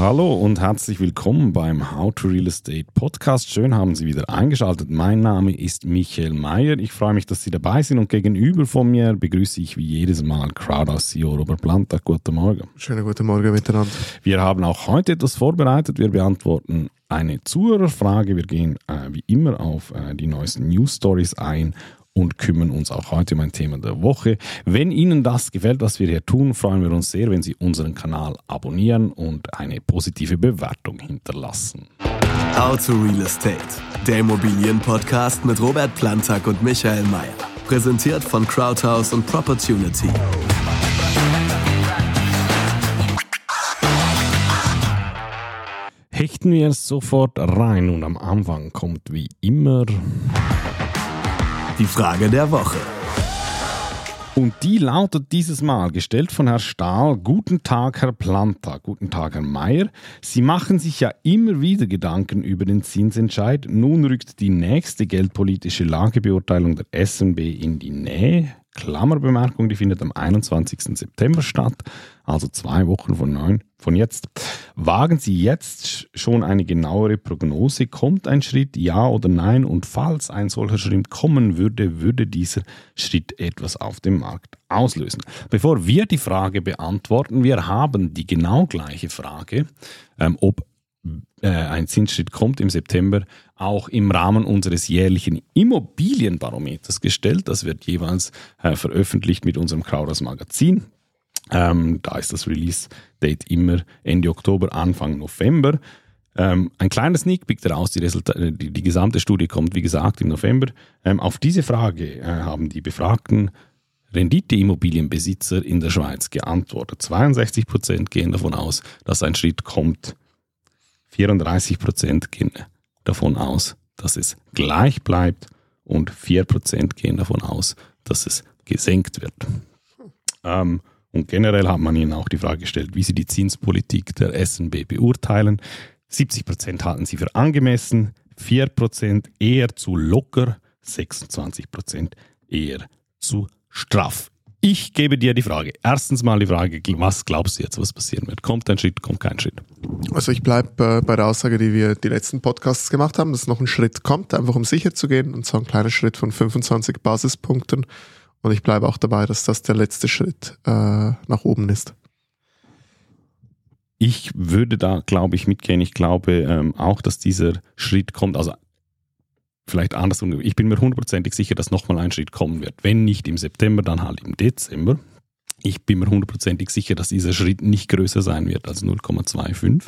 Hallo und herzlich willkommen beim How to Real Estate Podcast. Schön haben Sie wieder eingeschaltet. Mein Name ist Michael Mayer. Ich freue mich, dass Sie dabei sind und gegenüber von mir begrüße ich wie jedes Mal Crowdhouse CEO Robert Planta. Guten Morgen. Schönen guten Morgen miteinander. Wir haben auch heute etwas vorbereitet. Wir beantworten eine Zuhörerfrage. Wir gehen äh, wie immer auf äh, die neuesten News Stories ein und kümmern uns auch heute um ein Thema der Woche. Wenn Ihnen das gefällt, was wir hier tun, freuen wir uns sehr, wenn Sie unseren Kanal abonnieren und eine positive Bewertung hinterlassen. How to Real Estate, der Immobilienpodcast mit Robert Plantag und Michael Mayer. Präsentiert von Crowdhouse und Propertunity. Hechten wir es sofort rein und am Anfang kommt wie immer die Frage der Woche. Und die lautet dieses Mal, gestellt von Herrn Stahl, Guten Tag, Herr Planta, Guten Tag, Herr Mayer. Sie machen sich ja immer wieder Gedanken über den Zinsentscheid. Nun rückt die nächste geldpolitische Lagebeurteilung der SNB in die Nähe. Klammerbemerkung, die findet am 21. September statt, also zwei Wochen von, neun, von jetzt. Wagen Sie jetzt schon eine genauere Prognose? Kommt ein Schritt, ja oder nein? Und falls ein solcher Schritt kommen würde, würde dieser Schritt etwas auf dem Markt auslösen. Bevor wir die Frage beantworten, wir haben die genau gleiche Frage, ähm, ob äh, ein Zinsschritt kommt im September, auch im Rahmen unseres jährlichen Immobilienbarometers gestellt. Das wird jeweils äh, veröffentlicht mit unserem Crowders Magazin. Ähm, da ist das Release-Date immer Ende Oktober, Anfang November. Ähm, ein kleiner Sneak Peek daraus, die, äh, die, die, gesamte Studie kommt, wie gesagt, im November. Ähm, auf diese Frage äh, haben die befragten Rendite-Immobilienbesitzer in der Schweiz geantwortet. 62 Prozent gehen davon aus, dass ein Schritt kommt 34 Prozent gehen davon aus, dass es gleich bleibt und 4 Prozent gehen davon aus, dass es gesenkt wird. Ähm, und generell hat man ihnen auch die Frage gestellt, wie sie die Zinspolitik der SNB beurteilen. 70 Prozent halten sie für angemessen, 4 Prozent eher zu locker, 26 Prozent eher zu straff. Ich gebe dir die Frage. Erstens mal die Frage, was glaubst du jetzt, was passieren wird? Kommt ein Schritt, kommt kein Schritt? Also ich bleibe äh, bei der Aussage, die wir die letzten Podcasts gemacht haben, dass noch ein Schritt kommt, einfach um sicher zu gehen, und zwar ein kleiner Schritt von 25 Basispunkten. Und ich bleibe auch dabei, dass das der letzte Schritt äh, nach oben ist. Ich würde da, glaube ich, mitgehen. Ich glaube ähm, auch, dass dieser Schritt kommt. Also vielleicht andersrum, ich bin mir hundertprozentig sicher, dass nochmal ein Schritt kommen wird. Wenn nicht im September, dann halt im Dezember. Ich bin mir hundertprozentig sicher, dass dieser Schritt nicht größer sein wird als 0,25.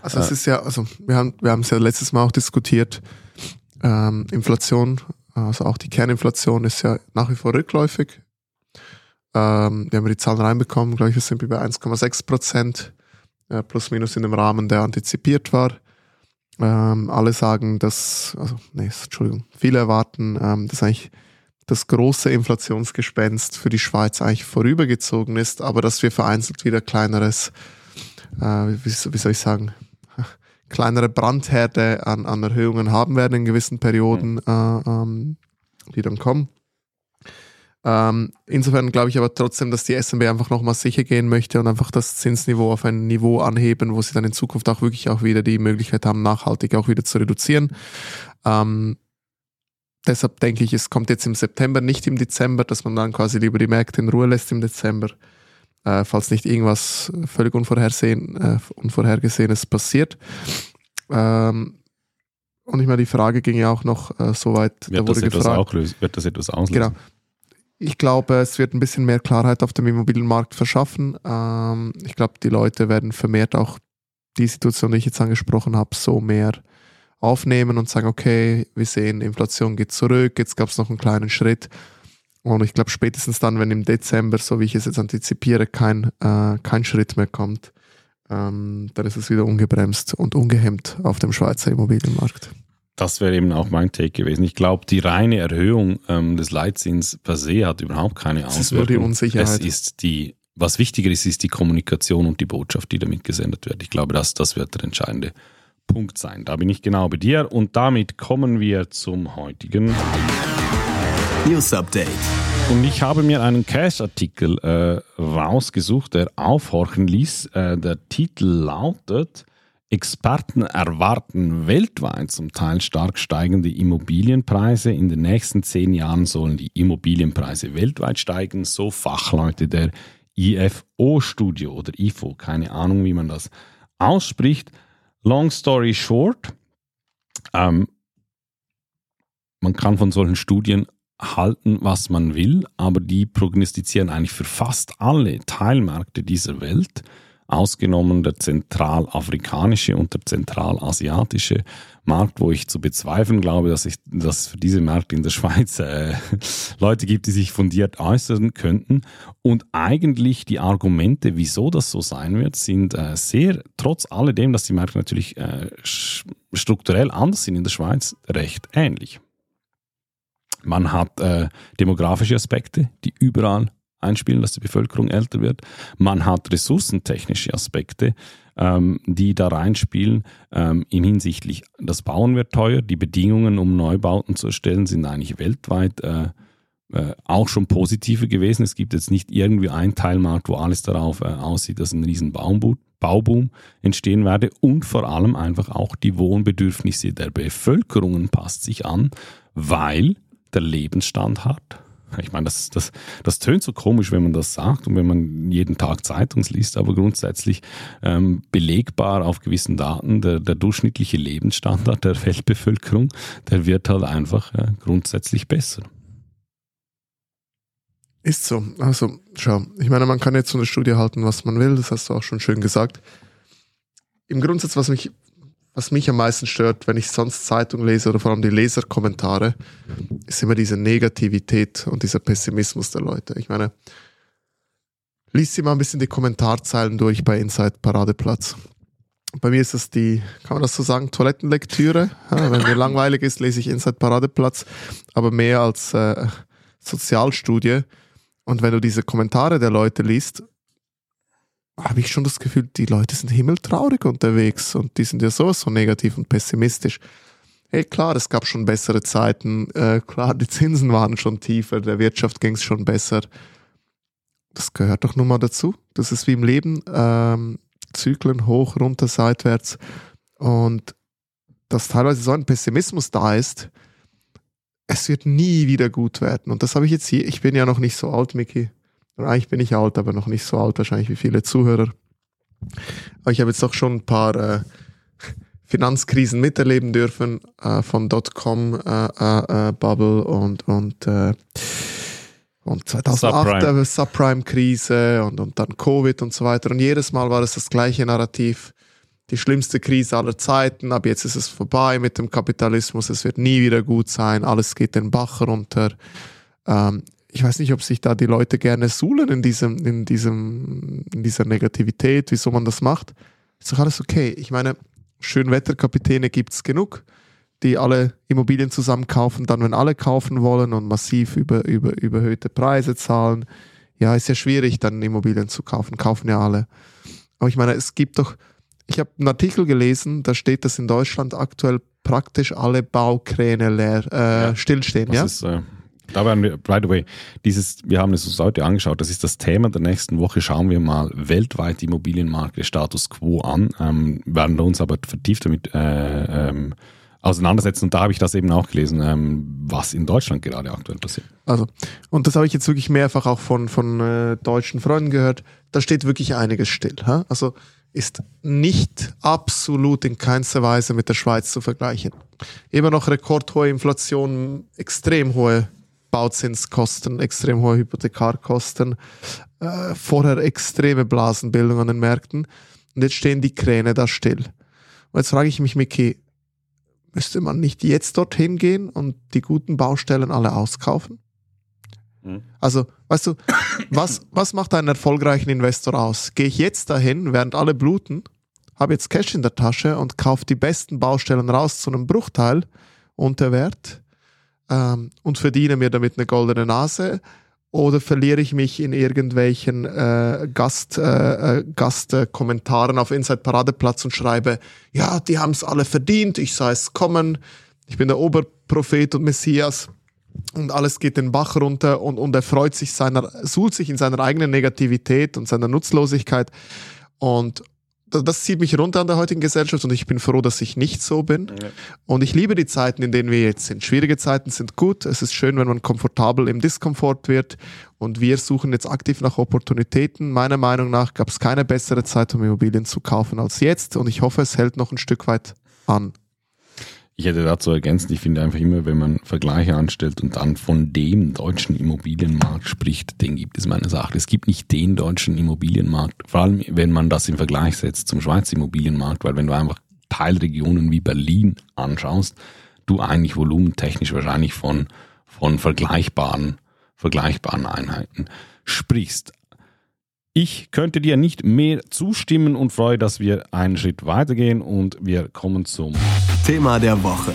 Also es äh, ist ja, also wir haben wir haben es ja letztes Mal auch diskutiert. Ähm, Inflation, also auch die Kerninflation ist ja nach wie vor rückläufig. Ähm, wir haben die Zahlen reinbekommen, glaube ich, wir sind bei 1,6 Prozent, äh, plus minus in dem Rahmen, der antizipiert war. Ähm, alle sagen, dass, also, nee, Entschuldigung, viele erwarten, ähm, dass eigentlich das große Inflationsgespenst für die Schweiz eigentlich vorübergezogen ist, aber dass wir vereinzelt wieder kleineres, äh, wie, wie soll ich sagen, kleinere Brandherde an, an Erhöhungen haben werden in gewissen Perioden, mhm. äh, ähm, die dann kommen. Ähm, insofern glaube ich aber trotzdem, dass die SMB einfach nochmal sicher gehen möchte und einfach das Zinsniveau auf ein Niveau anheben, wo sie dann in Zukunft auch wirklich auch wieder die Möglichkeit haben, nachhaltig auch wieder zu reduzieren. Ähm, deshalb denke ich, es kommt jetzt im September, nicht im Dezember, dass man dann quasi lieber die Märkte in Ruhe lässt im Dezember, äh, falls nicht irgendwas völlig unvorhersehen, äh, Unvorhergesehenes passiert. Ähm, und ich meine, die Frage ging ja auch noch äh, so weit, wird da wurde das gefragt. Auch lösen, wird das etwas auslösen? Genau. Ich glaube, es wird ein bisschen mehr Klarheit auf dem Immobilienmarkt verschaffen. Ähm, ich glaube, die Leute werden vermehrt auch die Situation, die ich jetzt angesprochen habe, so mehr aufnehmen und sagen, okay, wir sehen, Inflation geht zurück, jetzt gab es noch einen kleinen Schritt. Und ich glaube, spätestens dann, wenn im Dezember, so wie ich es jetzt antizipiere, kein, äh, kein Schritt mehr kommt, ähm, dann ist es wieder ungebremst und ungehemmt auf dem Schweizer Immobilienmarkt. Das wäre eben auch mein Take gewesen. Ich glaube, die reine Erhöhung ähm, des Leitzins per se hat überhaupt keine Auswirkung. Es ist nur die Unsicherheit. Es ist die, was wichtiger ist, ist die Kommunikation und die Botschaft, die damit gesendet wird. Ich glaube, das, das wird der entscheidende Punkt sein. Da bin ich genau bei dir und damit kommen wir zum heutigen News Update. Und ich habe mir einen Cash-Artikel äh, rausgesucht, der aufhorchen ließ. Äh, der Titel lautet Experten erwarten weltweit zum Teil stark steigende Immobilienpreise. In den nächsten zehn Jahren sollen die Immobilienpreise weltweit steigen, so Fachleute der IFO-Studio oder IFO, keine Ahnung, wie man das ausspricht. Long story short, ähm, man kann von solchen Studien halten, was man will, aber die prognostizieren eigentlich für fast alle Teilmärkte dieser Welt ausgenommen der zentralafrikanische und der zentralasiatische Markt, wo ich zu bezweifeln glaube, dass, ich, dass es für diese Märkte in der Schweiz äh, Leute gibt, die sich fundiert äußern könnten. Und eigentlich die Argumente, wieso das so sein wird, sind äh, sehr, trotz alledem, dass die Märkte natürlich äh, strukturell anders sind in der Schweiz, recht ähnlich. Man hat äh, demografische Aspekte, die überall einspielen, dass die Bevölkerung älter wird. Man hat ressourcentechnische Aspekte, ähm, die da reinspielen. Ähm, in hinsichtlich, das Bauen wird teuer. Die Bedingungen, um Neubauten zu erstellen, sind eigentlich weltweit äh, äh, auch schon positive gewesen. Es gibt jetzt nicht irgendwie einen Teilmarkt, wo alles darauf äh, aussieht, dass ein riesen Bauboom entstehen werde und vor allem einfach auch die Wohnbedürfnisse der Bevölkerung passt sich an, weil der Lebensstandard ich meine, das, das, das tönt so komisch, wenn man das sagt und wenn man jeden Tag Zeitungs liest, aber grundsätzlich ähm, belegbar auf gewissen Daten, der, der durchschnittliche Lebensstandard der Weltbevölkerung, der wird halt einfach äh, grundsätzlich besser. Ist so. Also, schau, ich meine, man kann jetzt so eine Studie halten, was man will, das hast du auch schon schön gesagt. Im Grundsatz, was mich was mich am meisten stört, wenn ich sonst Zeitung lese oder vor allem die Leserkommentare, ist immer diese Negativität und dieser Pessimismus der Leute. Ich meine, liest sie mal ein bisschen die Kommentarzeilen durch bei Inside Paradeplatz. Bei mir ist das die, kann man das so sagen, Toilettenlektüre. Ja, wenn mir langweilig ist, lese ich Inside Paradeplatz, aber mehr als äh, Sozialstudie. Und wenn du diese Kommentare der Leute liest, habe ich schon das Gefühl, die Leute sind himmeltraurig unterwegs und die sind ja sowas so negativ und pessimistisch. Hey, klar, es gab schon bessere Zeiten, äh, klar, die Zinsen waren schon tiefer, der Wirtschaft ging es schon besser. Das gehört doch nun mal dazu. Das ist wie im Leben, ähm, Zyklen hoch, runter, seitwärts. Und dass teilweise so ein Pessimismus da ist, es wird nie wieder gut werden. Und das habe ich jetzt hier, ich bin ja noch nicht so alt, Mickey, eigentlich bin ich alt, aber noch nicht so alt wahrscheinlich wie viele Zuhörer. Aber ich habe jetzt doch schon ein paar äh, Finanzkrisen miterleben dürfen, äh, von Dotcom-Bubble äh, äh, äh und, und, äh, und 2008 Subprime-Krise und, und dann Covid und so weiter. Und jedes Mal war es das gleiche Narrativ. Die schlimmste Krise aller Zeiten, aber jetzt ist es vorbei mit dem Kapitalismus, es wird nie wieder gut sein, alles geht den Bach runter. Ähm, ich weiß nicht, ob sich da die Leute gerne suhlen in diesem, in diesem, in dieser Negativität, wieso man das macht. Ist doch alles okay. Ich meine, Schönwetterkapitäne gibt es genug, die alle Immobilien zusammen kaufen, dann, wenn alle kaufen wollen und massiv über, über, überhöhte Preise zahlen. Ja, ist ja schwierig, dann Immobilien zu kaufen. Kaufen ja alle. Aber ich meine, es gibt doch, ich habe einen Artikel gelesen, da steht, dass in Deutschland aktuell praktisch alle Baukräne leer, äh, ja, stillstehen. ja? Ist, äh, da werden wir, by the way, dieses, wir haben es uns heute angeschaut, das ist das Thema der nächsten Woche. Schauen wir mal weltweit Immobilienmarkt, Status Quo an, ähm, werden uns aber vertieft damit äh, ähm, auseinandersetzen. Und da habe ich das eben auch gelesen, ähm, was in Deutschland gerade aktuell passiert. Also, und das habe ich jetzt wirklich mehrfach auch von, von äh, deutschen Freunden gehört. Da steht wirklich einiges still. Ha? Also ist nicht absolut in keinster Weise mit der Schweiz zu vergleichen. Immer noch rekordhohe Inflation, extrem hohe Bauzinskosten, extrem hohe Hypothekarkosten, äh, vorher extreme Blasenbildung an den Märkten und jetzt stehen die Kräne da still. Und jetzt frage ich mich, Miki, müsste man nicht jetzt dorthin gehen und die guten Baustellen alle auskaufen? Hm. Also, weißt du, was, was macht einen erfolgreichen Investor aus? Gehe ich jetzt dahin, während alle bluten, habe jetzt Cash in der Tasche und kaufe die besten Baustellen raus zu einem Bruchteil unter Wert? Ähm, und verdiene mir damit eine goldene Nase? Oder verliere ich mich in irgendwelchen äh, Gast, äh, äh Gastkommentaren auf Inside Paradeplatz und schreibe, ja, die haben es alle verdient, ich sah es kommen, ich bin der Oberprophet und Messias. und alles geht den Bach runter und, und er freut sich seiner, suhlt sich in seiner eigenen Negativität und seiner Nutzlosigkeit und das zieht mich runter an der heutigen Gesellschaft und ich bin froh, dass ich nicht so bin. Ja. Und ich liebe die Zeiten, in denen wir jetzt sind. Schwierige Zeiten sind gut. Es ist schön, wenn man komfortabel im Diskomfort wird. Und wir suchen jetzt aktiv nach Opportunitäten. Meiner Meinung nach gab es keine bessere Zeit, um Immobilien zu kaufen als jetzt. Und ich hoffe, es hält noch ein Stück weit an. Ich hätte dazu ergänzt, ich finde einfach immer, wenn man Vergleiche anstellt und dann von dem deutschen Immobilienmarkt spricht, den gibt es meines Erachtens. Es gibt nicht den deutschen Immobilienmarkt, vor allem wenn man das im Vergleich setzt zum Schweizer Immobilienmarkt, weil wenn du einfach Teilregionen wie Berlin anschaust, du eigentlich volumentechnisch wahrscheinlich von, von vergleichbaren, vergleichbaren Einheiten sprichst. Ich könnte dir nicht mehr zustimmen und freue, dass wir einen Schritt weitergehen und wir kommen zum Thema der Woche.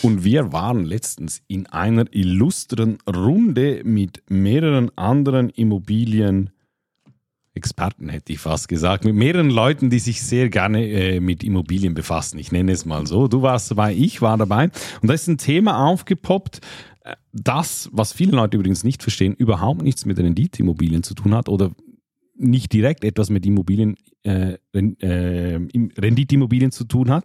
Und wir waren letztens in einer illustren Runde mit mehreren anderen Immobilien. Experten hätte ich fast gesagt, mit mehreren Leuten, die sich sehr gerne äh, mit Immobilien befassen. Ich nenne es mal so. Du warst dabei, ich war dabei. Und da ist ein Thema aufgepoppt, das, was viele Leute übrigens nicht verstehen, überhaupt nichts mit Renditeimmobilien zu tun hat oder nicht direkt etwas mit Immobilien, äh, äh, Renditeimmobilien zu tun hat.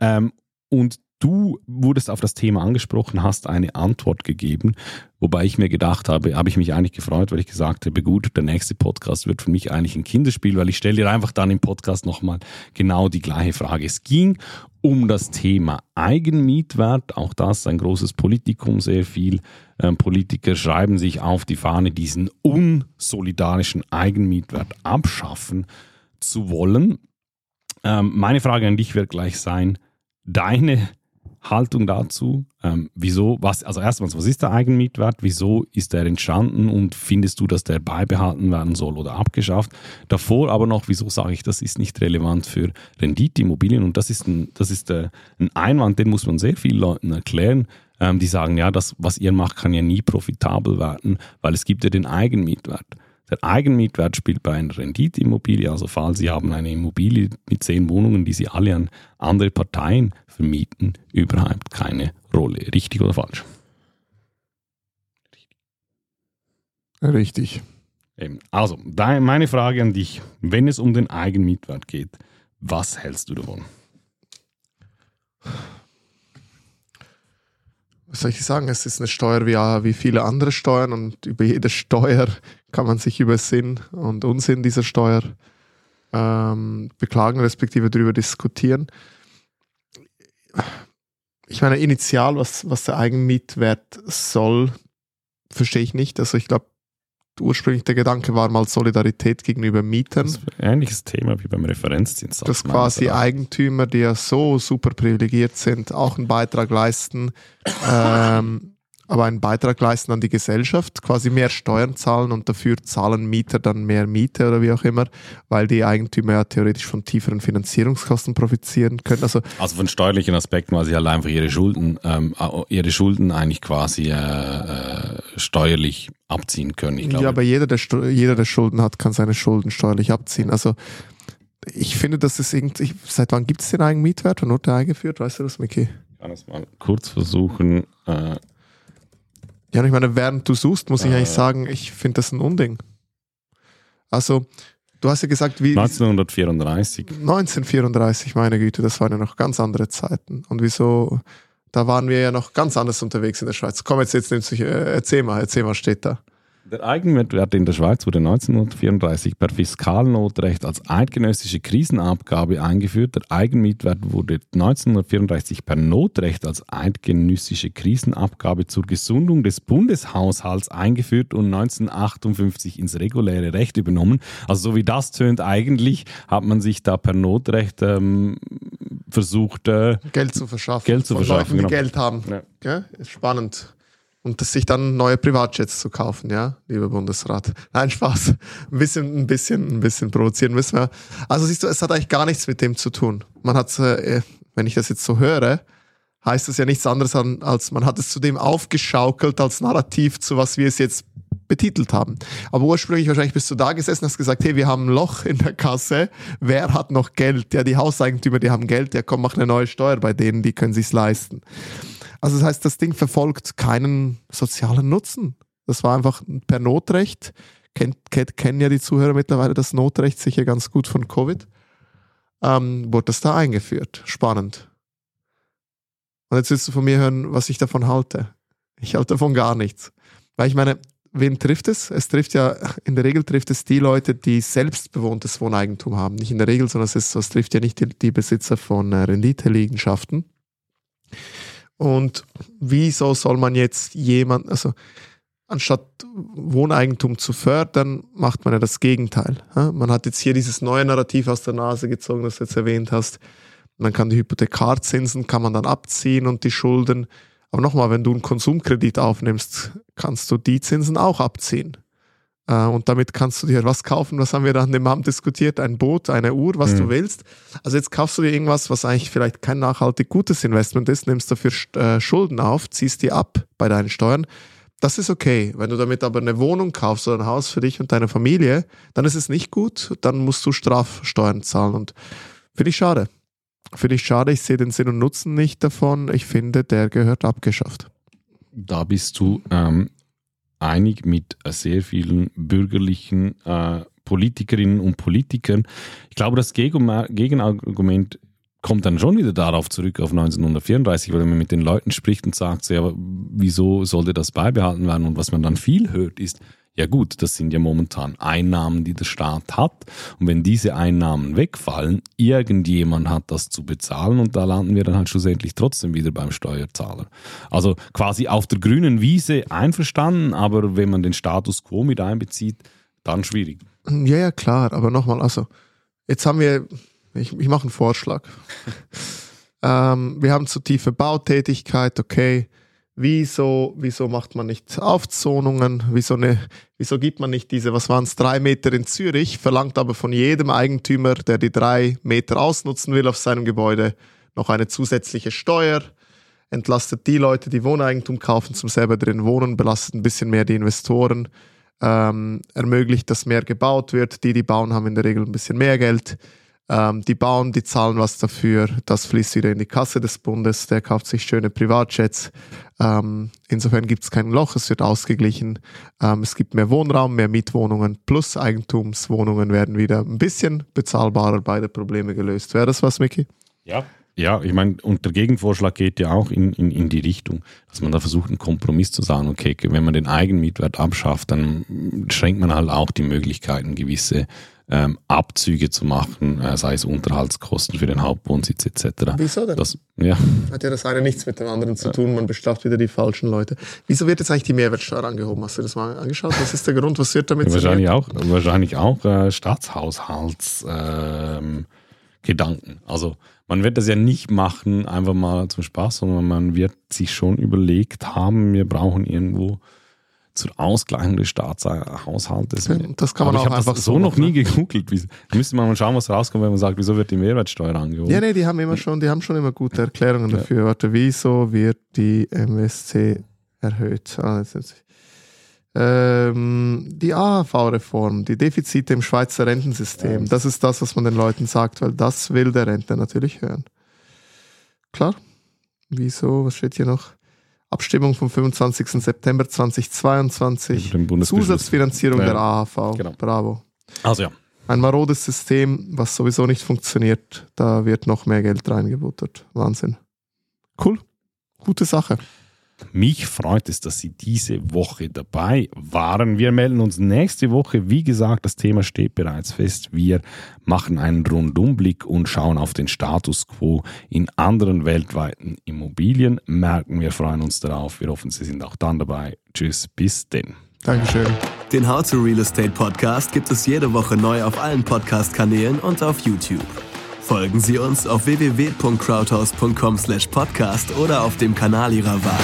Ähm, und du wurdest auf das Thema angesprochen, hast eine Antwort gegeben, wobei ich mir gedacht habe, habe ich mich eigentlich gefreut, weil ich gesagt habe, gut, der nächste Podcast wird für mich eigentlich ein Kinderspiel, weil ich stelle dir einfach dann im Podcast nochmal genau die gleiche Frage. Es ging um das Thema Eigenmietwert, auch das ein großes Politikum, sehr viel ähm, Politiker schreiben sich auf die Fahne, diesen unsolidarischen Eigenmietwert abschaffen zu wollen. Ähm, meine Frage an dich wird gleich sein, deine Haltung dazu? Ähm, wieso, was, also erstmals, was ist der Eigenmietwert? Wieso ist der entstanden und findest du, dass der beibehalten werden soll oder abgeschafft? Davor aber noch, wieso sage ich, das ist nicht relevant für Renditeimmobilien? Und das ist ein, das ist äh, ein Einwand, den muss man sehr vielen Leuten erklären. Ähm, die sagen, ja, das, was ihr macht, kann ja nie profitabel werden, weil es gibt ja den Eigenmietwert. Der Eigenmietwert spielt bei einer Renditeimmobilie, also falls Sie haben eine Immobilie mit zehn Wohnungen, die Sie alle an andere Parteien vermieten, überhaupt keine Rolle. Richtig oder falsch? Richtig. Also, meine Frage an dich, wenn es um den Eigenmietwert geht, was hältst du davon? was soll ich sagen, es ist eine Steuer wie, wie viele andere Steuern und über jede Steuer kann man sich über Sinn und Unsinn dieser Steuer ähm, beklagen, respektive darüber diskutieren. Ich meine, initial, was, was der Eigenmietwert soll, verstehe ich nicht. Also ich glaube, ursprünglich der Gedanke war mal Solidarität gegenüber Mietern. Das ist ein ähnliches Thema wie beim Referenzdiensatz. Dass quasi Eigentümer, die ja so super privilegiert sind, auch einen Beitrag leisten, ähm, aber einen Beitrag leisten an die Gesellschaft, quasi mehr Steuern zahlen und dafür zahlen Mieter dann mehr Miete oder wie auch immer, weil die Eigentümer ja theoretisch von tieferen Finanzierungskosten profitieren können. Also, also von steuerlichen Aspekten, weil sie halt einfach ihre Schulden, ähm, ihre Schulden eigentlich quasi äh, äh, steuerlich abziehen können. Ich glaube. Ja, aber jeder der, jeder, der Schulden hat, kann seine Schulden steuerlich abziehen. Also ich finde, das ist irgendwie, seit wann gibt es den Eigenmietwert? Wann wurde der eingeführt? Weißt du das, Micky? Ich kann es mal kurz versuchen. Äh, ja, und ich meine, während du suchst, muss ich eigentlich sagen, ich finde das ein Unding. Also, du hast ja gesagt, wie. 1934. 1934, meine Güte, das waren ja noch ganz andere Zeiten. Und wieso, da waren wir ja noch ganz anders unterwegs in der Schweiz. Komm, jetzt, jetzt nimmst du, äh, erzähl mal, erzähl mal, steht da. Der Eigenmitwert in der Schweiz wurde 1934 per Fiskalnotrecht als eidgenössische Krisenabgabe eingeführt. Der Eigenmitwert wurde 1934 per Notrecht als eidgenössische Krisenabgabe zur Gesundung des Bundeshaushalts eingeführt und 1958 ins reguläre Recht übernommen. Also so wie das tönt, eigentlich hat man sich da per Notrecht ähm, versucht, äh, Geld zu verschaffen. Geld zu verschaffen. Leuten, die genau. Geld haben. Ja. Ja, ist spannend und sich dann neue Privatjets zu kaufen, ja, lieber Bundesrat. Nein, Spaß. Ein bisschen, ein bisschen, ein bisschen provozieren müssen wir. Also siehst du, es hat eigentlich gar nichts mit dem zu tun. Man hat, äh, wenn ich das jetzt so höre, heißt das ja nichts anderes als man hat es zudem aufgeschaukelt als Narrativ zu was wir es jetzt betitelt haben. Aber ursprünglich wahrscheinlich bist du da gesessen, hast gesagt, hey, wir haben ein Loch in der Kasse, wer hat noch Geld? Ja, die Hauseigentümer, die haben Geld, ja komm, mach eine neue Steuer bei denen, die können sich's leisten. Also das heißt, das Ding verfolgt keinen sozialen Nutzen. Das war einfach per Notrecht. Kennt, kennt, kennen ja die Zuhörer mittlerweile das Notrecht sicher ganz gut von Covid. Ähm, wurde das da eingeführt. Spannend. Und jetzt willst du von mir hören, was ich davon halte. Ich halte davon gar nichts. Weil ich meine, wen trifft es? Es trifft ja, in der Regel trifft es die Leute, die selbstbewohntes Wohneigentum haben. Nicht in der Regel, sondern es, ist, es trifft ja nicht die, die Besitzer von äh, Renditeliegenschaften. Und wieso soll man jetzt jemand, also anstatt Wohneigentum zu fördern, macht man ja das Gegenteil. Man hat jetzt hier dieses neue Narrativ aus der Nase gezogen, das du jetzt erwähnt hast. Man kann die Hypothekarzinsen, kann man dann abziehen und die Schulden. Aber nochmal, wenn du einen Konsumkredit aufnimmst, kannst du die Zinsen auch abziehen. Äh, und damit kannst du dir was kaufen, was haben wir da an dem Abend diskutiert? Ein Boot, eine Uhr, was mhm. du willst. Also jetzt kaufst du dir irgendwas, was eigentlich vielleicht kein nachhaltig gutes Investment ist, nimmst dafür äh, Schulden auf, ziehst die ab bei deinen Steuern. Das ist okay. Wenn du damit aber eine Wohnung kaufst oder ein Haus für dich und deine Familie, dann ist es nicht gut, dann musst du Strafsteuern zahlen. Und finde ich schade. Finde ich schade, ich sehe den Sinn und Nutzen nicht davon. Ich finde, der gehört abgeschafft. Da bist du ähm, einig mit sehr vielen bürgerlichen äh, Politikerinnen und Politikern. Ich glaube, das Gegenargument kommt dann schon wieder darauf zurück, auf 1934, weil man mit den Leuten spricht und sagt, ja, wieso sollte das beibehalten werden? Und was man dann viel hört, ist, ja gut, das sind ja momentan Einnahmen, die der Staat hat. Und wenn diese Einnahmen wegfallen, irgendjemand hat das zu bezahlen und da landen wir dann halt schlussendlich trotzdem wieder beim Steuerzahler. Also quasi auf der grünen Wiese einverstanden, aber wenn man den Status quo mit einbezieht, dann schwierig. Ja, ja, klar, aber nochmal, also jetzt haben wir, ich, ich mache einen Vorschlag. ähm, wir haben zu tiefe Bautätigkeit, okay Wieso, wieso macht man nicht Aufzonungen? Wieso, ne, wieso gibt man nicht diese, was waren es, drei Meter in Zürich, verlangt aber von jedem Eigentümer, der die drei Meter ausnutzen will auf seinem Gebäude, noch eine zusätzliche Steuer, entlastet die Leute, die Wohneigentum kaufen, zum selber drin wohnen, belastet ein bisschen mehr die Investoren, ähm, ermöglicht, dass mehr gebaut wird. Die, die bauen, haben in der Regel ein bisschen mehr Geld. Ähm, die bauen, die zahlen was dafür, das fließt wieder in die Kasse des Bundes, der kauft sich schöne Privatjets. Ähm, insofern gibt es kein Loch, es wird ausgeglichen. Ähm, es gibt mehr Wohnraum, mehr Mietwohnungen plus Eigentumswohnungen werden wieder ein bisschen bezahlbarer, beide Probleme gelöst. Wäre das was, Micky? Ja. Ja, ich meine, und der Gegenvorschlag geht ja auch in, in, in die Richtung, dass man da versucht, einen Kompromiss zu sagen, okay, wenn man den Eigenmietwert abschafft, dann schränkt man halt auch die Möglichkeiten, gewisse ähm, Abzüge zu machen, äh, sei es Unterhaltskosten für den Hauptwohnsitz etc. Wieso denn? Das, ja. Hat ja das eine nichts mit dem anderen zu tun, man bestraft wieder die falschen Leute. Wieso wird jetzt eigentlich die Mehrwertsteuer angehoben? Hast du das mal angeschaut? Was ist der Grund? Was wird damit ja, Wahrscheinlich auch, wahrscheinlich auch äh, Staatshaushaltsgedanken. Ähm, also man wird das ja nicht machen, einfach mal zum Spaß, sondern man wird sich schon überlegt haben, wir brauchen irgendwo zur Ausgleichung des Staatshaushaltes. Das kann man Aber auch ich einfach das so noch nie ne? gegoogelt. Wie, müsste man mal schauen, was rauskommt, wenn man sagt, wieso wird die Mehrwertsteuer angehoben? Ja, nee, die haben immer schon, die haben schon immer gute Erklärungen ja. dafür. Warte, wieso wird die MSC erhöht? Ah, jetzt, jetzt. Ähm, die AHV-Reform, die Defizite im Schweizer Rentensystem, das ist das, was man den Leuten sagt, weil das will der Rentner natürlich hören. Klar. Wieso? Was steht hier noch? Abstimmung vom 25. September 2022. Zusatzfinanzierung ja. der AHV. Genau. Bravo. Also ja. Ein marodes System, was sowieso nicht funktioniert. Da wird noch mehr Geld reingebuttert. Wahnsinn. Cool. Gute Sache. Mich freut es, dass Sie diese Woche dabei waren. Wir melden uns nächste Woche. Wie gesagt, das Thema steht bereits fest. Wir machen einen Rundumblick und schauen auf den Status quo in anderen weltweiten Immobilienmärkten. Wir freuen uns darauf. Wir hoffen, Sie sind auch dann dabei. Tschüss, bis denn. Dankeschön. Den How to Real Estate Podcast gibt es jede Woche neu auf allen Podcast-Kanälen und auf YouTube. Folgen Sie uns auf www.crowdhouse.com/podcast oder auf dem Kanal Ihrer Wahl.